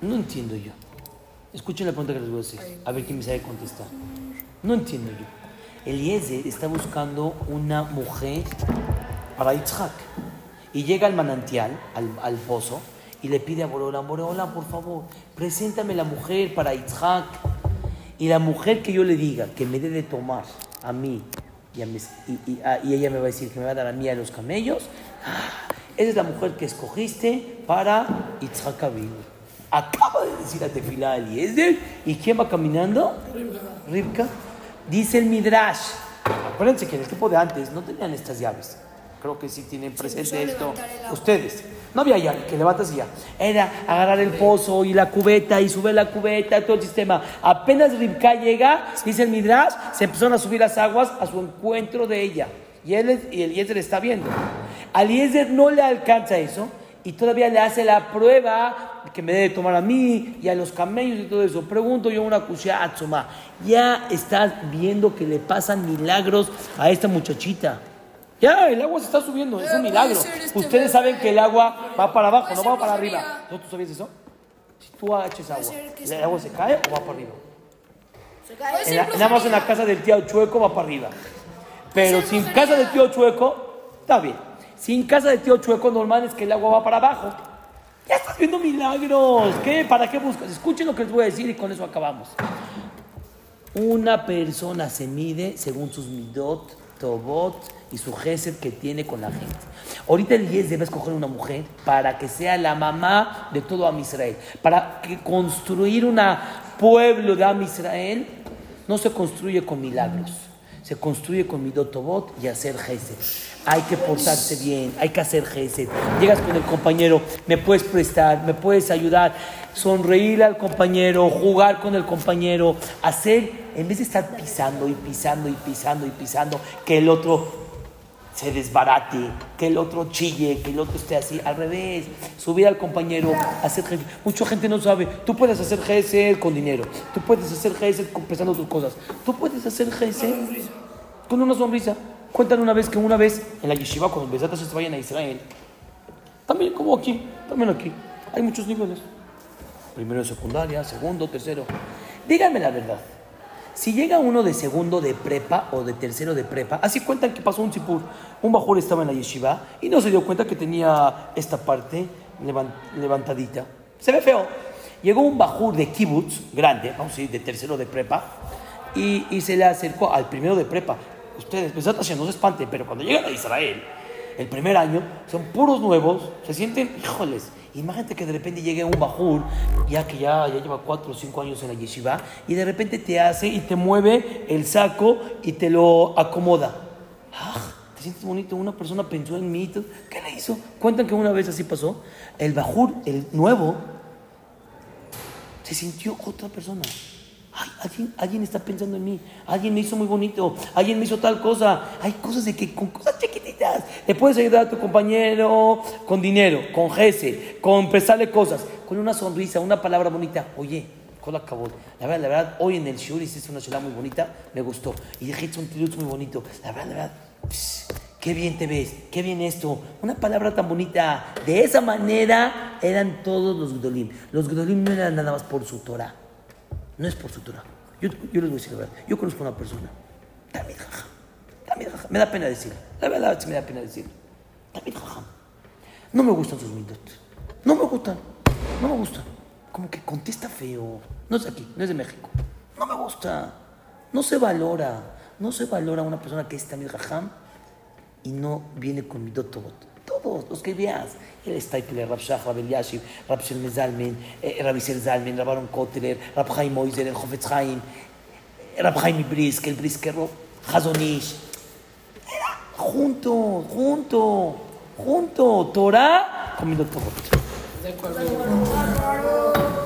No entiendo yo. Escuchen la pregunta que les voy a decir. A ver quién me sabe contestar. No entiendo yo. Eliezer está buscando una mujer para Yitzhak. Y llega al manantial, al, al pozo, y le pide a Boreolam, Boreolam, por favor, preséntame la mujer para Yitzhak. Y la mujer que yo le diga que me dé de tomar a mí, y, a mis- y- y- a- y ella me va a decir que me va a dar a mí a los camellos, ah, esa es la mujer que escogiste para Yitzhak Avinu. Acaba de decir a Tefilá Eliezer, ¿y quién va caminando? Ribka. Dice el Midrash. Acuérdense que en el tiempo de antes no tenían estas llaves. Creo que sí tienen presente a esto. el. Ustedes. No había llave, que levantas y ya. Era agarrar el pozo y la cubeta y subir la cubeta, todo el sistema. Apenas Ribka llega, dice el Midrash, se empezaron a subir las aguas a su encuentro de ella. Y, él, y Eliezer está viendo. A Eliezer no le alcanza eso y todavía le hace la prueba que me debe tomar a mí y a los camellos y todo eso. Pregunto yo una cuchilla Atzoma. Ya estás viendo que le pasan milagros a esta muchachita. Ya, el agua se está subiendo, es un milagro. este Ustedes saben que el agua va para abajo, no va para arriba. ¿No tú sabías eso? Si tú eches agua, ¿el agua se cae o va para arriba? Ser la- nada más en la casa del tío Chueco va para arriba. Pero sin casa del tío Chueco, está bien. Sin casa del tío Chueco, normal es que el agua va para abajo. Ya estás viendo milagros. ¿Qué? ¿Para qué buscas? Escuchen lo que les voy a decir y con eso acabamos. Una persona se mide según sus midot, tobot y su gesed que tiene con la gente. Ahorita el 10 debe escoger una mujer para que sea la mamá de todo Am Israel. Para que construir un pueblo de Am Israel no se construye con milagros. Se construye con midot, tobot y hacer gesed. Hay que portarse bien, hay que hacer gesed. Llegas con el compañero, me puedes prestar, me puedes ayudar, sonreír al compañero, jugar con el compañero, hacer, en vez de estar pisando y pisando y pisando y pisando, que el otro se desbarate, que el otro chille, que el otro esté así, al revés, subir al compañero, hacer gesed. Mucha gente no sabe, tú puedes hacer gesed con dinero, tú puedes hacer gesed con- prestando tus cosas, tú puedes hacer gesed con una sonrisa. Cuentan una vez que una vez en la yeshiva, cuando los besatas se vayan a Israel, también como aquí, también aquí, hay muchos niveles. Primero de secundaria, segundo, tercero. Díganme la verdad. Si llega uno de segundo de prepa o de tercero de prepa, así cuentan que pasó un sipur. Un bajur estaba en la yeshiva y no se dio cuenta que tenía esta parte levan- levantadita. Se ve feo. Llegó un bajur de kibutz, grande, vamos a decir, de tercero de prepa, y, se le acercó al primero de prepa. Ustedes, Hashem, no se espanten, pero cuando llegan a Israel, el primer año, son puros nuevos, se sienten, híjoles, imagínate que de repente llegue un bajur, ya que ya, ya lleva cuatro o cinco años en la yeshiva, y de repente te hace y te mueve el saco y te lo acomoda. Ah, te sientes bonito, una persona pensó en mí. ¿qué le hizo? Cuentan que una vez así pasó, el bajur, el nuevo, se sintió otra persona. Ay, alguien, alguien está pensando en mí, alguien me hizo muy bonito, alguien me hizo tal cosa. Hay cosas de que con cosas chiquititas le puedes ayudar a tu compañero con dinero, con gese, con prestarle cosas, con una sonrisa, una palabra bonita. Oye, con la. La verdad, la verdad, hoy en el show hiciste una chela muy bonita, me gustó. Y dijiste un tirut muy bonito. La verdad, la verdad, qué bien te ves, qué bien esto. Una palabra tan bonita. De esa manera eran todos los Gdolim. Los Gdolim no eran nada más por su Torah. No es por su Torah. Yo, yo les voy a decir la verdad. Yo conozco a una persona. Tamid Jajam. Tamid Jajam. Me da pena decirlo. La verdad, sí me da pena decirlo. Tamid Jajam. No me gustan sus midot. No me gustan. No me gustan. Como que contesta feo. No es aquí, no es de México. No me gusta. No se valora. No se valora una persona que es Tamid Jajam y no viene con midot tobot. Todos los que veas. El Stapler, Rab Shach, Rab Eliashiv, Rab Shelme Zalmen, eh, Rab Isel Zalmen, Rab Aaron Kotler, Rab Chaim Moiser, el Jofetz Chaim, Rab Chaim Brisk, el Briskero, Hazonish. Junto, junto, junto. Torah con midot tobot. De acuerdo.